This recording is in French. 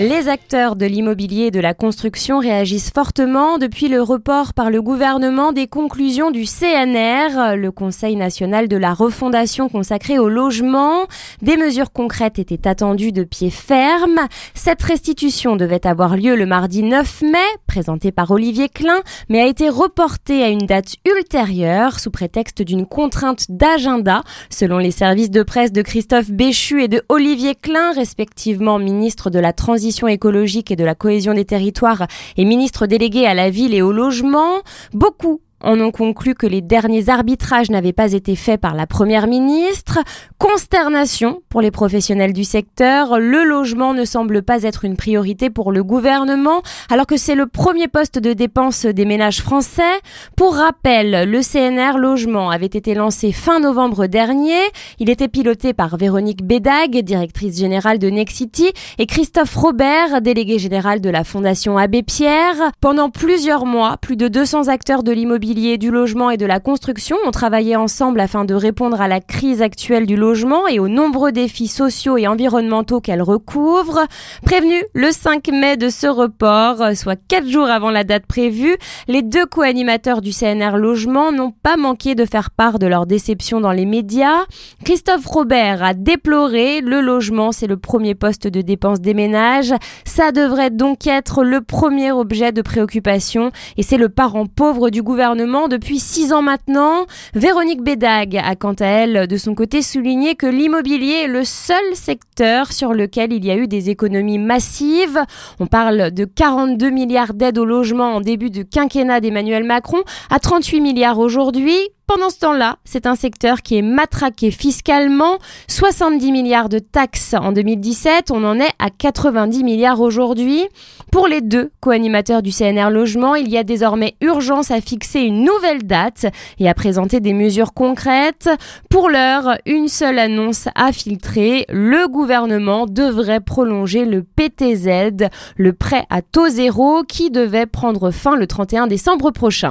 Les acteurs de l'immobilier et de la construction réagissent fortement depuis le report par le gouvernement des conclusions du CNR, le Conseil national de la refondation consacré au logement. Des mesures concrètes étaient attendues de pied ferme. Cette restitution devait avoir lieu le mardi 9 mai, présentée par Olivier Klein, mais a été reportée à une date ultérieure sous prétexte d'une contrainte d'agenda, selon les services de presse de Christophe Béchu et de Olivier Klein, respectivement ministre de la Transition écologique et de la cohésion des territoires et ministre délégué à la ville et au logement. Beaucoup en ont conclu que les derniers arbitrages n'avaient pas été faits par la première ministre. Consternation pour les professionnels du secteur. Le logement ne semble pas être une priorité pour le gouvernement, alors que c'est le premier poste de dépense des ménages français. Pour rappel, le CNR Logement avait été lancé fin novembre dernier. Il était piloté par Véronique Bédag, directrice générale de Nexity, et Christophe Robert, délégué général de la Fondation Abbé Pierre. Pendant plusieurs mois, plus de 200 acteurs de l'immobilier du logement et de la construction ont travaillé ensemble afin de répondre à la crise actuelle du logement et aux nombreux défis sociaux et environnementaux qu'elle recouvre. Prévenu le 5 mai de ce report, soit quatre jours avant la date prévue, les deux co-animateurs du CNR Logement n'ont pas manqué de faire part de leur déception dans les médias. Christophe Robert a déploré le logement, c'est le premier poste de dépense des ménages. Ça devrait donc être le premier objet de préoccupation et c'est le parent pauvre du gouvernement depuis six ans maintenant. Véronique Bédag a quant à elle de son côté souligné que l'immobilier est le seul secteur sur lequel il y a eu des économies massives. On parle de 42 milliards d'aides au logement en début de quinquennat d'Emmanuel Macron à 38 milliards aujourd'hui. Pendant ce temps-là, c'est un secteur qui est matraqué fiscalement. 70 milliards de taxes en 2017, on en est à 90 milliards aujourd'hui. Pour les deux co-animateurs du CNR Logement, il y a désormais urgence à fixer une nouvelle date et à présenter des mesures concrètes. Pour l'heure, une seule annonce à filtrer. Le gouvernement devrait prolonger le PTZ, le prêt à taux zéro qui devait prendre fin le 31 décembre prochain.